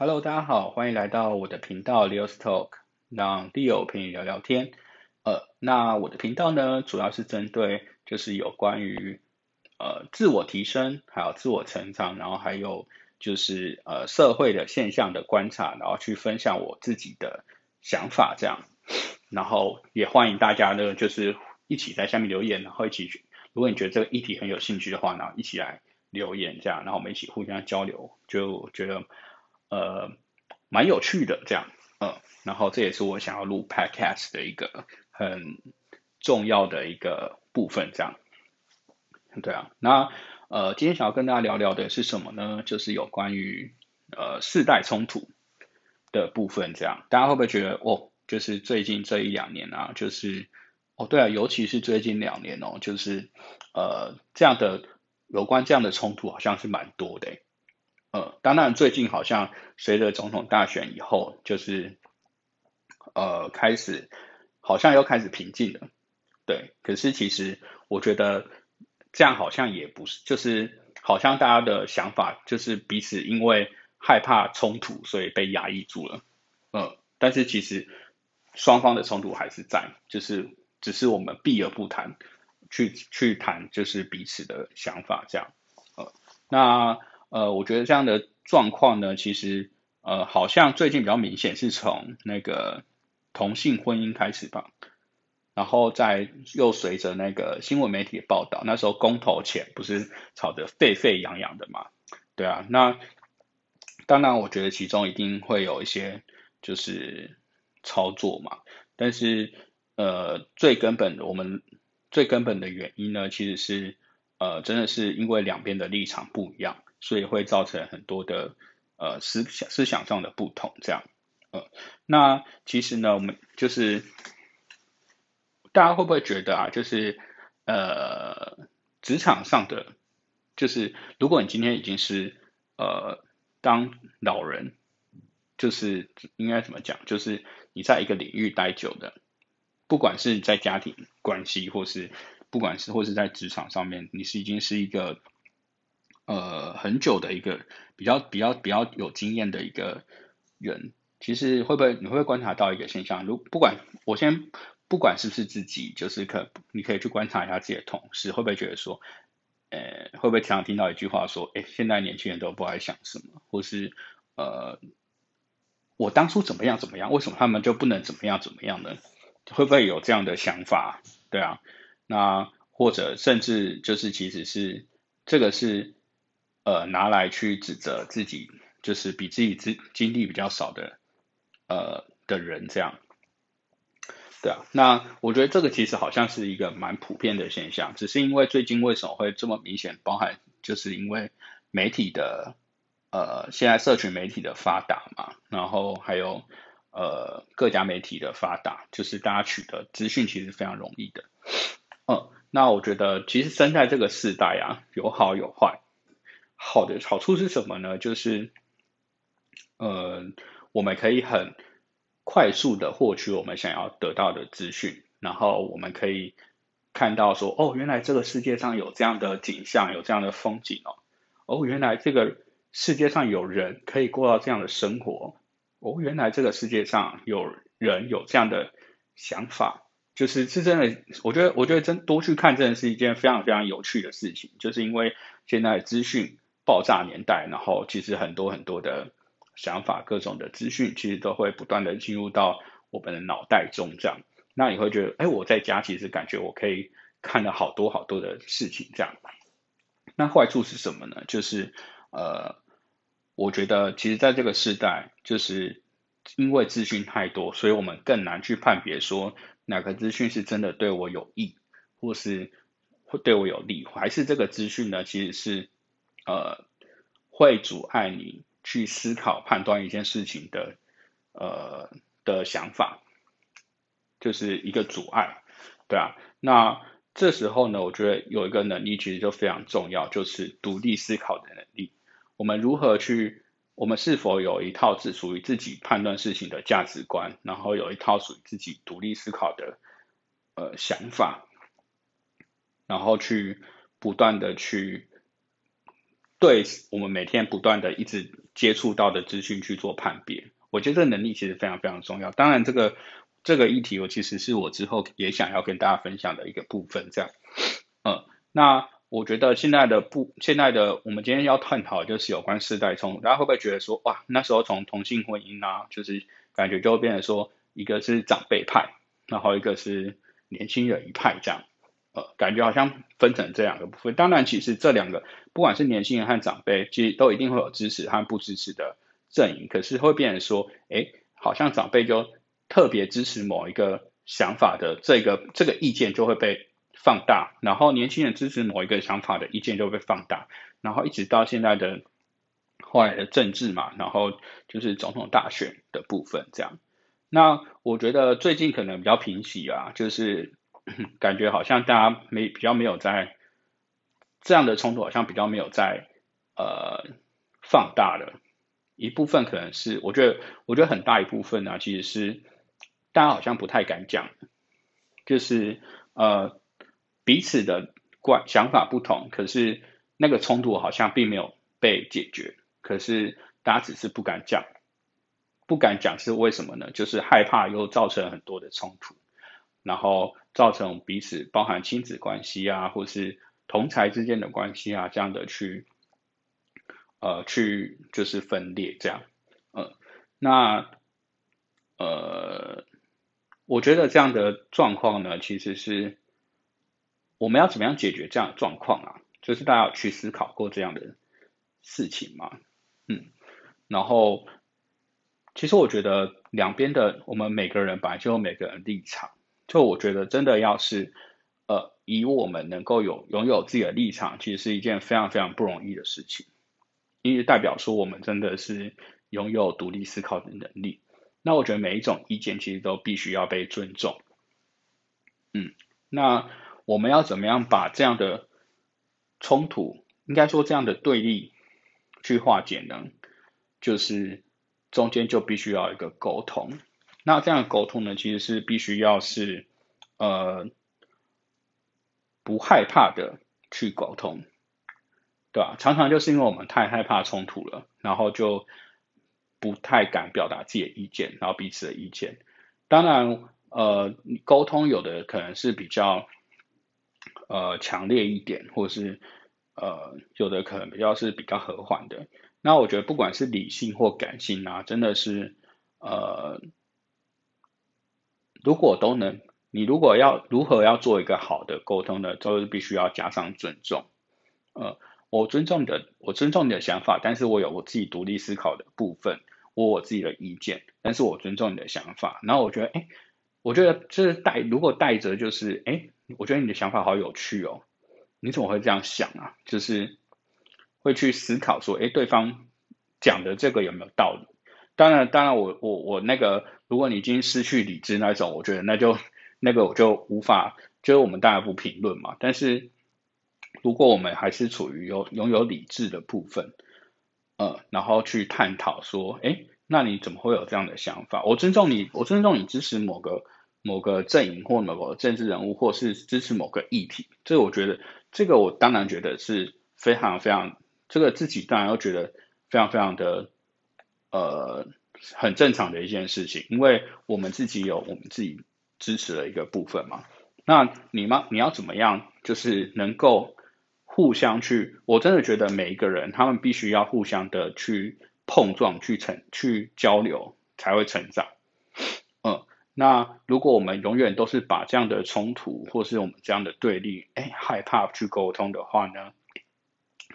Hello，大家好，欢迎来到我的频道 Leo's Talk，让 Leo 陪你聊聊天。呃，那我的频道呢，主要是针对就是有关于呃自我提升，还有自我成长，然后还有就是呃社会的现象的观察，然后去分享我自己的想法这样。然后也欢迎大家呢，就是一起在下面留言，然后一起去，如果你觉得这个议题很有兴趣的话呢，一起来留言这样，然后我们一起互相交流，就觉得。呃，蛮有趣的这样，嗯，然后这也是我想要录 podcast 的一个很重要的一个部分，这样，对啊，那呃，今天想要跟大家聊聊的是什么呢？就是有关于呃世代冲突的部分，这样，大家会不会觉得哦，就是最近这一两年啊，就是哦，对啊，尤其是最近两年哦，就是呃这样的有关这样的冲突好像是蛮多的。呃，当然，最近好像随着总统大选以后，就是呃开始好像又开始平静了，对。可是其实我觉得这样好像也不是，就是好像大家的想法就是彼此因为害怕冲突，所以被压抑住了。呃，但是其实双方的冲突还是在，就是只是我们避而不谈，去去谈就是彼此的想法这样。呃，那。呃，我觉得这样的状况呢，其实呃，好像最近比较明显，是从那个同性婚姻开始吧，然后再又随着那个新闻媒体的报道，那时候公投前不是吵得沸沸扬扬的嘛，对啊，那当然我觉得其中一定会有一些就是操作嘛，但是呃，最根本的我们最根本的原因呢，其实是呃，真的是因为两边的立场不一样。所以会造成很多的呃思想思想上的不同，这样，呃，那其实呢，我们就是大家会不会觉得啊，就是呃职场上的，就是如果你今天已经是呃当老人，就是应该怎么讲，就是你在一个领域待久的，不管是在家庭关系，或是不管是或是在职场上面，你是已经是一个。呃，很久的一个比较比较比较有经验的一个人，其实会不会你会不会观察到一个现象？如不管我先不管是不是自己，就是可你可以去观察一下自己的同事，会不会觉得说，呃，会不会常常听到一句话说，哎，现在年轻人都不爱想什么，或是呃，我当初怎么样怎么样，为什么他们就不能怎么样怎么样呢？会不会有这样的想法？对啊，那或者甚至就是其实是这个是。呃，拿来去指责自己，就是比自己资经历比较少的呃的人，这样，对啊。那我觉得这个其实好像是一个蛮普遍的现象，只是因为最近为什么会这么明显，包含就是因为媒体的呃，现在社群媒体的发达嘛，然后还有呃各家媒体的发达，就是大家取得资讯其实非常容易的。嗯，那我觉得其实生在这个时代啊，有好有坏。好的好处是什么呢？就是，呃，我们可以很快速的获取我们想要得到的资讯，然后我们可以看到说，哦，原来这个世界上有这样的景象，有这样的风景哦，哦，原来这个世界上有人可以过到这样的生活，哦，原来这个世界上有人有这样的想法，就是是真的，我觉得，我觉得真多去看，真的是一件非常非常有趣的事情，就是因为现在资讯。爆炸年代，然后其实很多很多的想法、各种的资讯，其实都会不断的进入到我们的脑袋中，这样，那你会觉得，哎，我在家其实感觉我可以看了好多好多的事情，这样。那坏处是什么呢？就是呃，我觉得其实在这个时代，就是因为资讯太多，所以我们更难去判别说哪个资讯是真的对我有益，或是会对我有利，还是这个资讯呢，其实是。呃，会阻碍你去思考、判断一件事情的呃的想法，就是一个阻碍，对啊。那这时候呢，我觉得有一个能力其实就非常重要，就是独立思考的能力。我们如何去？我们是否有一套是属于自己判断事情的价值观，然后有一套属于自己独立思考的呃想法，然后去不断的去。对我们每天不断的一直接触到的资讯去做判别。我觉得这个能力其实非常非常重要。当然，这个这个议题我其实是我之后也想要跟大家分享的一个部分。这样，嗯，那我觉得现在的不现在的我们今天要探讨就是有关世代冲突，大家会不会觉得说哇，那时候从同性婚姻啊，就是感觉就会变成说一个是长辈派，然后一个是年轻人一派这样。感觉好像分成这两个部分。当然，其实这两个不管是年轻人和长辈，其实都一定会有支持和不支持的阵营。可是会变成说，哎，好像长辈就特别支持某一个想法的这个这个意见就会被放大，然后年轻人支持某一个想法的意见就会被放大，然后一直到现在的后来的政治嘛，然后就是总统大选的部分这样。那我觉得最近可能比较平息啊，就是。感觉好像大家没比较没有在这样的冲突，好像比较没有在呃放大了。一部分可能是我觉得，我觉得很大一部分呢，其实是大家好像不太敢讲，就是呃彼此的观想法不同，可是那个冲突好像并没有被解决，可是大家只是不敢讲，不敢讲是为什么呢？就是害怕又造成很多的冲突。然后造成彼此包含亲子关系啊，或是同才之间的关系啊，这样的去呃去就是分裂这样，呃那呃我觉得这样的状况呢，其实是我们要怎么样解决这样的状况啊？就是大家有去思考过这样的事情吗？嗯，然后其实我觉得两边的我们每个人本来就有每个人立场。就我觉得，真的要是，呃，以我们能够有拥有自己的立场，其实是一件非常非常不容易的事情，因为代表说我们真的是拥有独立思考的能力。那我觉得每一种意见其实都必须要被尊重。嗯，那我们要怎么样把这样的冲突，应该说这样的对立去化解呢？就是中间就必须要一个沟通。那这样的沟通呢，其实是必须要是呃不害怕的去沟通，对吧？常常就是因为我们太害怕冲突了，然后就不太敢表达自己的意见，然后彼此的意见。当然，呃，沟通有的可能是比较呃强烈一点，或是呃有的可能比较是比较和缓的。那我觉得不管是理性或感性啊，真的是呃。如果都能，你如果要如何要做一个好的沟通呢？就是必须要加上尊重。呃，我尊重的，我尊重你的想法，但是我有我自己独立思考的部分，我我自己的意见，但是我尊重你的想法。然后我觉得，哎，我觉得就是带如果带着就是，哎，我觉得你的想法好有趣哦，你怎么会这样想啊？就是会去思考说，哎，对方讲的这个有没有道理？当然，当然，我我我那个，如果你已经失去理智那种，我觉得那就那个我就无法，就是我们当然不评论嘛。但是如果我们还是处于有拥有理智的部分，呃，然后去探讨说，哎，那你怎么会有这样的想法？我尊重你，我尊重你支持某个某个阵营或某个政治人物，或是支持某个议题。这我觉得，这个我当然觉得是非常非常，这个自己当然要觉得非常非常的。呃，很正常的一件事情，因为我们自己有我们自己支持的一个部分嘛。那你吗？你要怎么样？就是能够互相去，我真的觉得每一个人，他们必须要互相的去碰撞、去成、去交流，才会成长。嗯，那如果我们永远都是把这样的冲突，或是我们这样的对立，哎，害怕去沟通的话呢？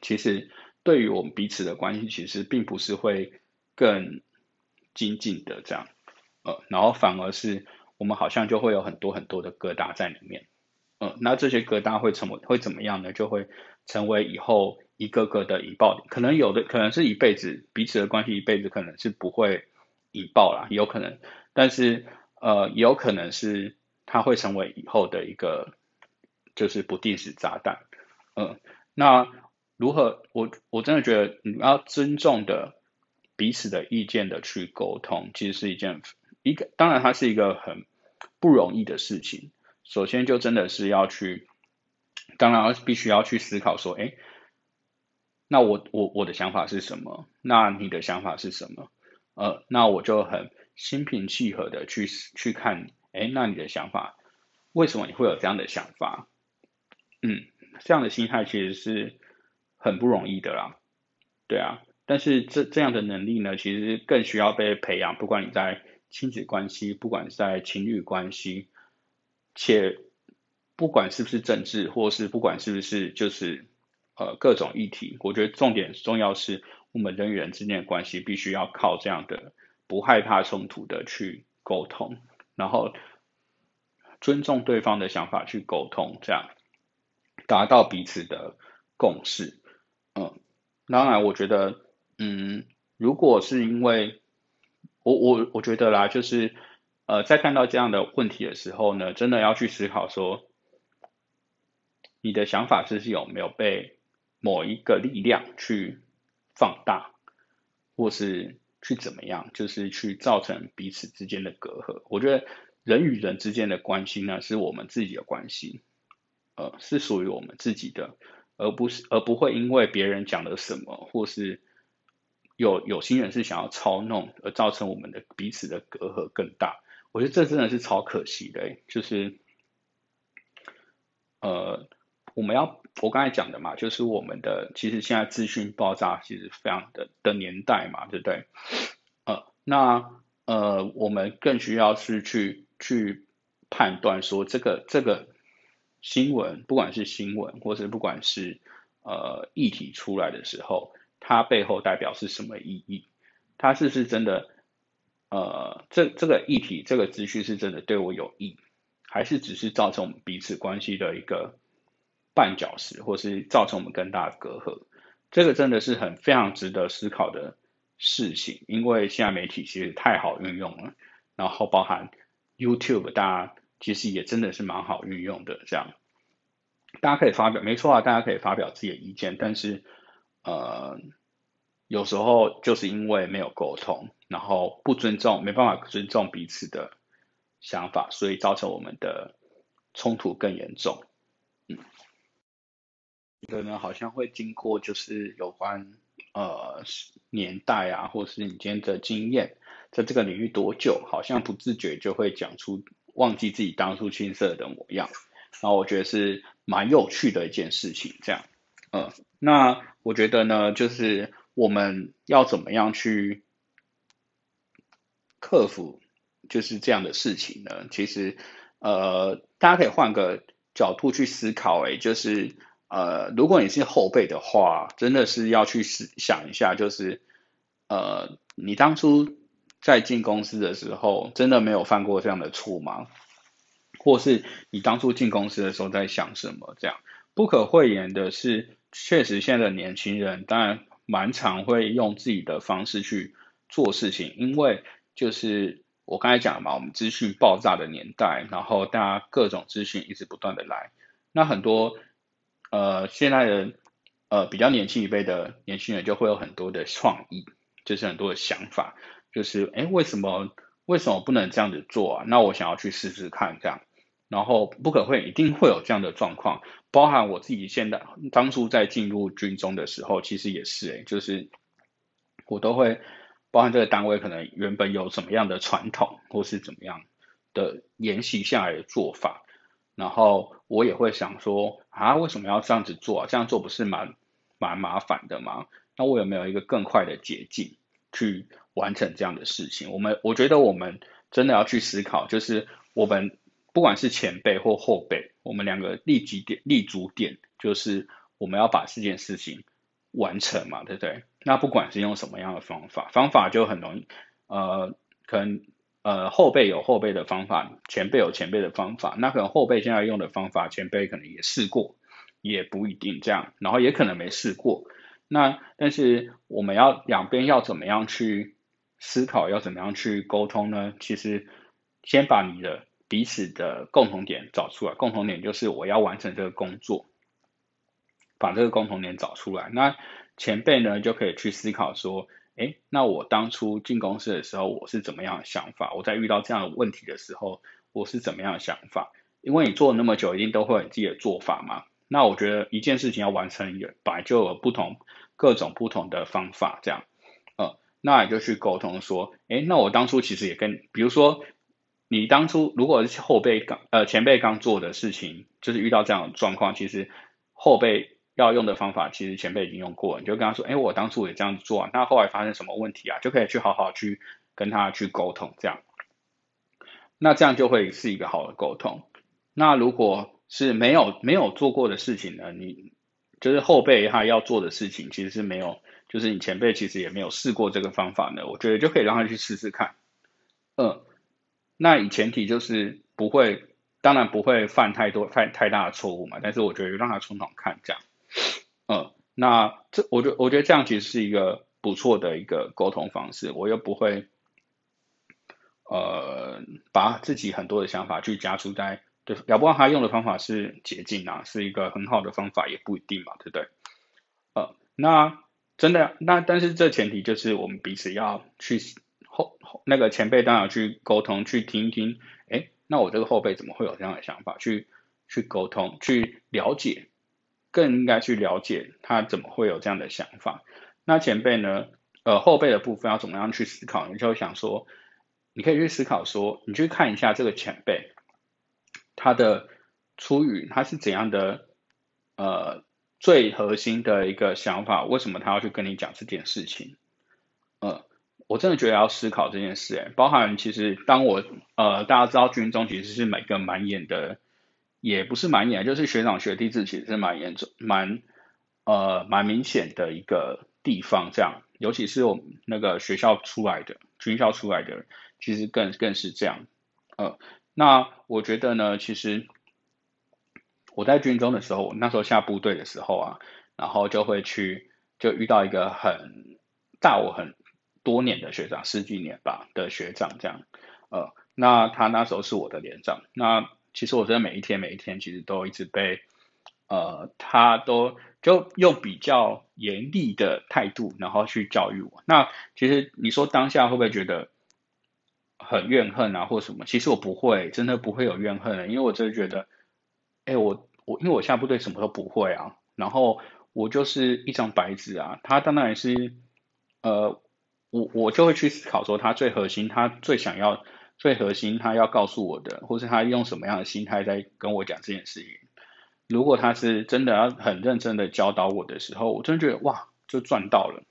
其实对于我们彼此的关系，其实并不是会。更精进的这样，呃，然后反而是我们好像就会有很多很多的疙瘩在里面，呃，那这些疙瘩会成为会怎么样呢？就会成为以后一个个的引爆点，可能有的可能是一辈子彼此的关系一辈子可能是不会引爆啦，有可能，但是呃，有可能是它会成为以后的一个就是不定时炸弹，嗯，那如何？我我真的觉得你要尊重的。彼此的意见的去沟通，其实是一件一个，当然它是一个很不容易的事情。首先就真的是要去，当然必须要去思考说，哎，那我我我的想法是什么？那你的想法是什么？呃，那我就很心平气和的去去看，哎，那你的想法，为什么你会有这样的想法？嗯，这样的心态其实是很不容易的啦，对啊，但是这这样的能力呢，其实更需要被培养，不管你在亲子关系，不管是在情侣关系，且不管是不是政治，或是不管是不是就是呃各种议题，我觉得重点重要是。我们人与人之间的关系必须要靠这样的不害怕冲突的去沟通，然后尊重对方的想法去沟通，这样达到彼此的共识。嗯，当然，我觉得，嗯，如果是因为我我我觉得啦，就是呃，在看到这样的问题的时候呢，真的要去思考说，你的想法是是有没有被某一个力量去。放大，或是去怎么样，就是去造成彼此之间的隔阂。我觉得人与人之间的关系呢，是我们自己的关系，呃，是属于我们自己的，而不是而不会因为别人讲了什么，或是有有心人是想要操弄，而造成我们的彼此的隔阂更大。我觉得这真的是超可惜的，就是，呃。我们要我刚才讲的嘛，就是我们的其实现在资讯爆炸其实非常的的年代嘛，对不对？呃，那呃，我们更需要是去去判断说这个这个新闻，不管是新闻，或是不管是呃议题出来的时候，它背后代表是什么意义？它是不是真的？呃，这这个议题这个资讯是真的对我有益，还是只是造成我们彼此关系的一个？绊脚石，或是造成我们更大的隔阂，这个真的是很非常值得思考的事情。因为现在媒体其实太好运用了，然后包含 YouTube，大家其实也真的是蛮好运用的。这样，大家可以发表，没错啊，大家可以发表自己的意见，但是呃，有时候就是因为没有沟通，然后不尊重，没办法尊重彼此的想法，所以造成我们的冲突更严重。嗯。的呢，好像会经过就是有关呃年代啊，或是你今天的经验，在这个领域多久，好像不自觉就会讲出忘记自己当初青涩的模样，然后我觉得是蛮有趣的一件事情，这样，嗯，那我觉得呢，就是我们要怎么样去克服就是这样的事情呢？其实呃，大家可以换个角度去思考，诶，就是。呃，如果你是后辈的话，真的是要去思想一下，就是呃，你当初在进公司的时候，真的没有犯过这样的错吗？或是你当初进公司的时候在想什么？这样不可讳言的是，确实现在的年轻人当然蛮常会用自己的方式去做事情，因为就是我刚才讲嘛，我们资讯爆炸的年代，然后大家各种资讯一直不断的来，那很多。呃，现在的呃比较年轻一辈的年轻人就会有很多的创意，就是很多的想法，就是哎，为什么为什么不能这样子做啊？那我想要去试试看这样，然后不可会一定会有这样的状况，包含我自己现在当初在进入军中的时候，其实也是哎，就是我都会包含这个单位可能原本有什么样的传统，或是怎么样的沿袭下来的做法。然后我也会想说啊，为什么要这样子做？啊这样做不是蛮蛮麻烦的吗？那我有没有一个更快的捷径去完成这样的事情？我们我觉得我们真的要去思考，就是我们不管是前辈或后辈，我们两个立基点、立足点，就是我们要把这件事情完成嘛，对不对？那不管是用什么样的方法，方法就很容易，呃，可能。呃，后辈有后辈的方法，前辈有前辈的方法。那可能后辈现在用的方法，前辈可能也试过，也不一定这样，然后也可能没试过。那但是我们要两边要怎么样去思考，要怎么样去沟通呢？其实先把你的彼此的共同点找出来，共同点就是我要完成这个工作，把这个共同点找出来。那前辈呢就可以去思考说。哎，那我当初进公司的时候，我是怎么样的想法？我在遇到这样的问题的时候，我是怎么样的想法？因为你做了那么久，一定都会有自己的做法嘛。那我觉得一件事情要完成，本来就有不同各种不同的方法，这样，呃，那你就去沟通说，哎，那我当初其实也跟，比如说你当初如果是后辈刚呃前辈刚做的事情，就是遇到这样的状况，其实后辈要用的方法，其实前辈已经用过，你就跟他说，哎，我当初也这样做，啊那后来发生什么问题啊？就可以去好好去跟他去沟通，这样，那这样就会是一个好的沟通。那如果是没有没有做过的事情呢？你就是后辈他要做的事情，其实是没有，就是你前辈其实也没有试过这个方法呢。我觉得就可以让他去试试看。嗯，那以前提就是不会，当然不会犯太多太太大的错误嘛。但是我觉得让他从头看这样。嗯，那这我觉我觉得这样其实是一个不错的一个沟通方式。我又不会，呃，把自己很多的想法去加注在。对，要不然他用的方法是捷径啊，是一个很好的方法，也不一定嘛，对不对？呃，那真的，那但是这前提就是我们彼此要去后那个前辈当然去沟通，去听听，哎，那我这个后辈怎么会有这样的想法？去去沟通，去了解，更应该去了解他怎么会有这样的想法。那前辈呢？呃，后辈的部分要怎么样去思考？你就想说，你可以去思考说，你去看一下这个前辈。他的出于他是怎样的呃最核心的一个想法？为什么他要去跟你讲这件事情？呃，我真的觉得要思考这件事，哎，包含其实当我呃大家知道军中其实是每个蛮严的，也不是蛮严，就是学长学弟制其实是蛮严重、蛮呃蛮明显的一个地方。这样，尤其是我们那个学校出来的军校出来的，其实更更是这样，呃。那我觉得呢，其实我在军中的时候，我那时候下部队的时候啊，然后就会去，就遇到一个很大我很多年的学长，十几年吧的学长这样，呃，那他那时候是我的连长，那其实我真的每一天每一天，其实都一直被，呃，他都就用比较严厉的态度，然后去教育我。那其实你说当下会不会觉得？很怨恨啊，或什么？其实我不会，真的不会有怨恨的，因为我真的觉得，哎，我我因为我下部队什么都不会啊，然后我就是一张白纸啊。他当然是，呃，我我就会去思考说，他最核心，他最想要，最核心，他要告诉我的，或是他用什么样的心态在跟我讲这件事情。如果他是真的要很认真的教导我的时候，我真的觉得哇，就赚到了。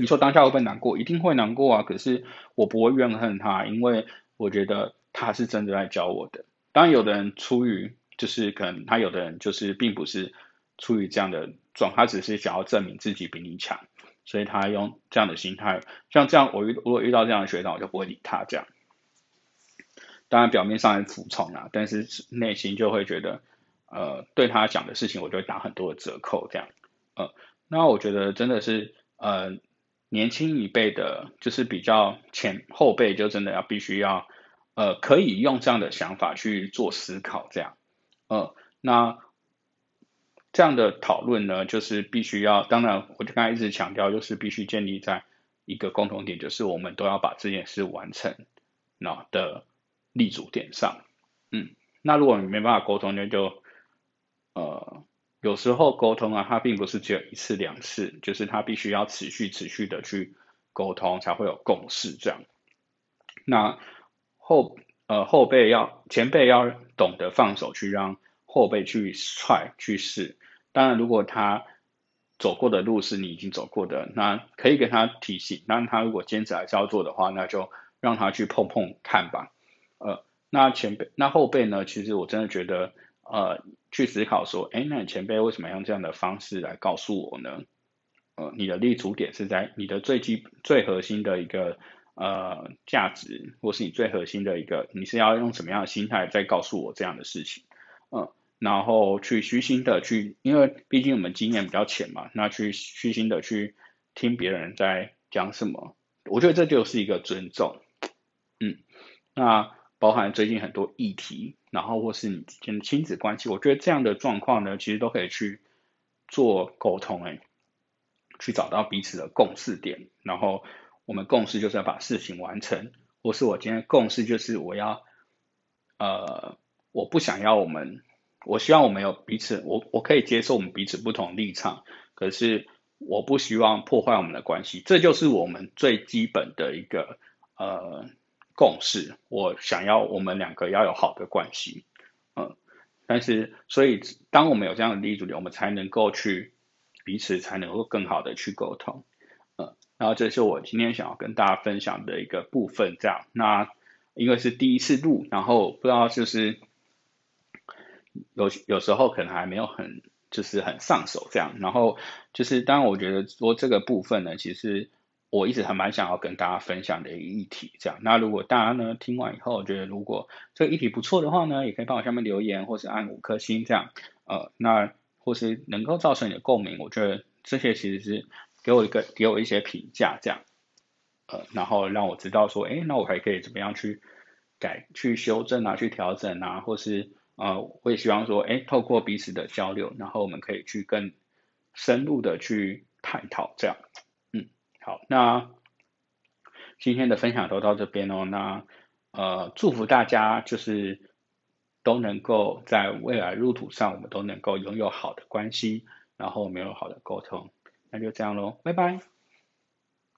你说当下会不会难过？一定会难过啊！可是我不会怨恨他，因为我觉得他是真的在教我的。当然，有的人出于就是可能他有的人就是并不是出于这样的状，他只是想要证明自己比你强，所以他用这样的心态。像这样，我遇如果遇到这样的学长，我就不会理他这样。当然表面上很服从啊，但是内心就会觉得，呃，对他讲的事情，我就会打很多的折扣这样。呃，那我觉得真的是，呃。年轻一辈的，就是比较前后辈，就真的要必须要，呃，可以用这样的想法去做思考，这样，呃，那这样的讨论呢，就是必须要，当然，我就刚才一直强调，就是必须建立在一个共同点，就是我们都要把这件事完成，那的立足点上，嗯，那如果你没办法沟通，那就，呃。有时候沟通啊，它并不是只有一次两次，就是它必须要持续持续的去沟通，才会有共识这样。那后呃后辈要前辈要懂得放手去让后辈去踹去试。当然，如果他走过的路是你已经走过的，那可以跟他提醒。那他如果坚持还是要做的话，那就让他去碰碰看吧。呃，那前辈那后辈呢？其实我真的觉得。呃，去思考说，哎，那你前辈为什么用这样的方式来告诉我呢？呃，你的立足点是在你的最基最核心的一个呃价值，或是你最核心的一个，你是要用什么样的心态在告诉我这样的事情？嗯，然后去虚心的去，因为毕竟我们经验比较浅嘛，那去虚心的去听别人在讲什么，我觉得这就是一个尊重。嗯，那包含最近很多议题。然后或是你之间的亲子关系，我觉得这样的状况呢，其实都可以去做沟通，哎，去找到彼此的共识点。然后我们共识就是要把事情完成，或是我今天共识就是我要，呃，我不想要我们，我希望我们有彼此，我我可以接受我们彼此不同立场，可是我不希望破坏我们的关系，这就是我们最基本的一个呃共识。我想要我们两个要有好的关系，嗯，但是所以当我们有这样的立足点，我们才能够去彼此才能够更好的去沟通，嗯，然后这是我今天想要跟大家分享的一个部分，这样。那因为是第一次录，然后不知道就是有有时候可能还没有很。就是很上手这样，然后就是当然我觉得说这个部分呢，其实我一直还蛮想要跟大家分享的一个议题这样。那如果大家呢听完以后觉得如果这个议题不错的话呢，也可以帮我下面留言或是按五颗星这样，呃，那或是能够造成你的共鸣，我觉得这些其实是给我一个给我一些评价这样，呃，然后让我知道说，哎，那我还可以怎么样去改、去修正啊、去调整啊，或是。呃，我也希望说，哎，透过彼此的交流，然后我们可以去更深入的去探讨，这样，嗯，好，那今天的分享都到这边哦，那呃，祝福大家就是都能够在未来路途上，我们都能够拥有好的关系，然后没有好的沟通，那就这样喽，拜拜。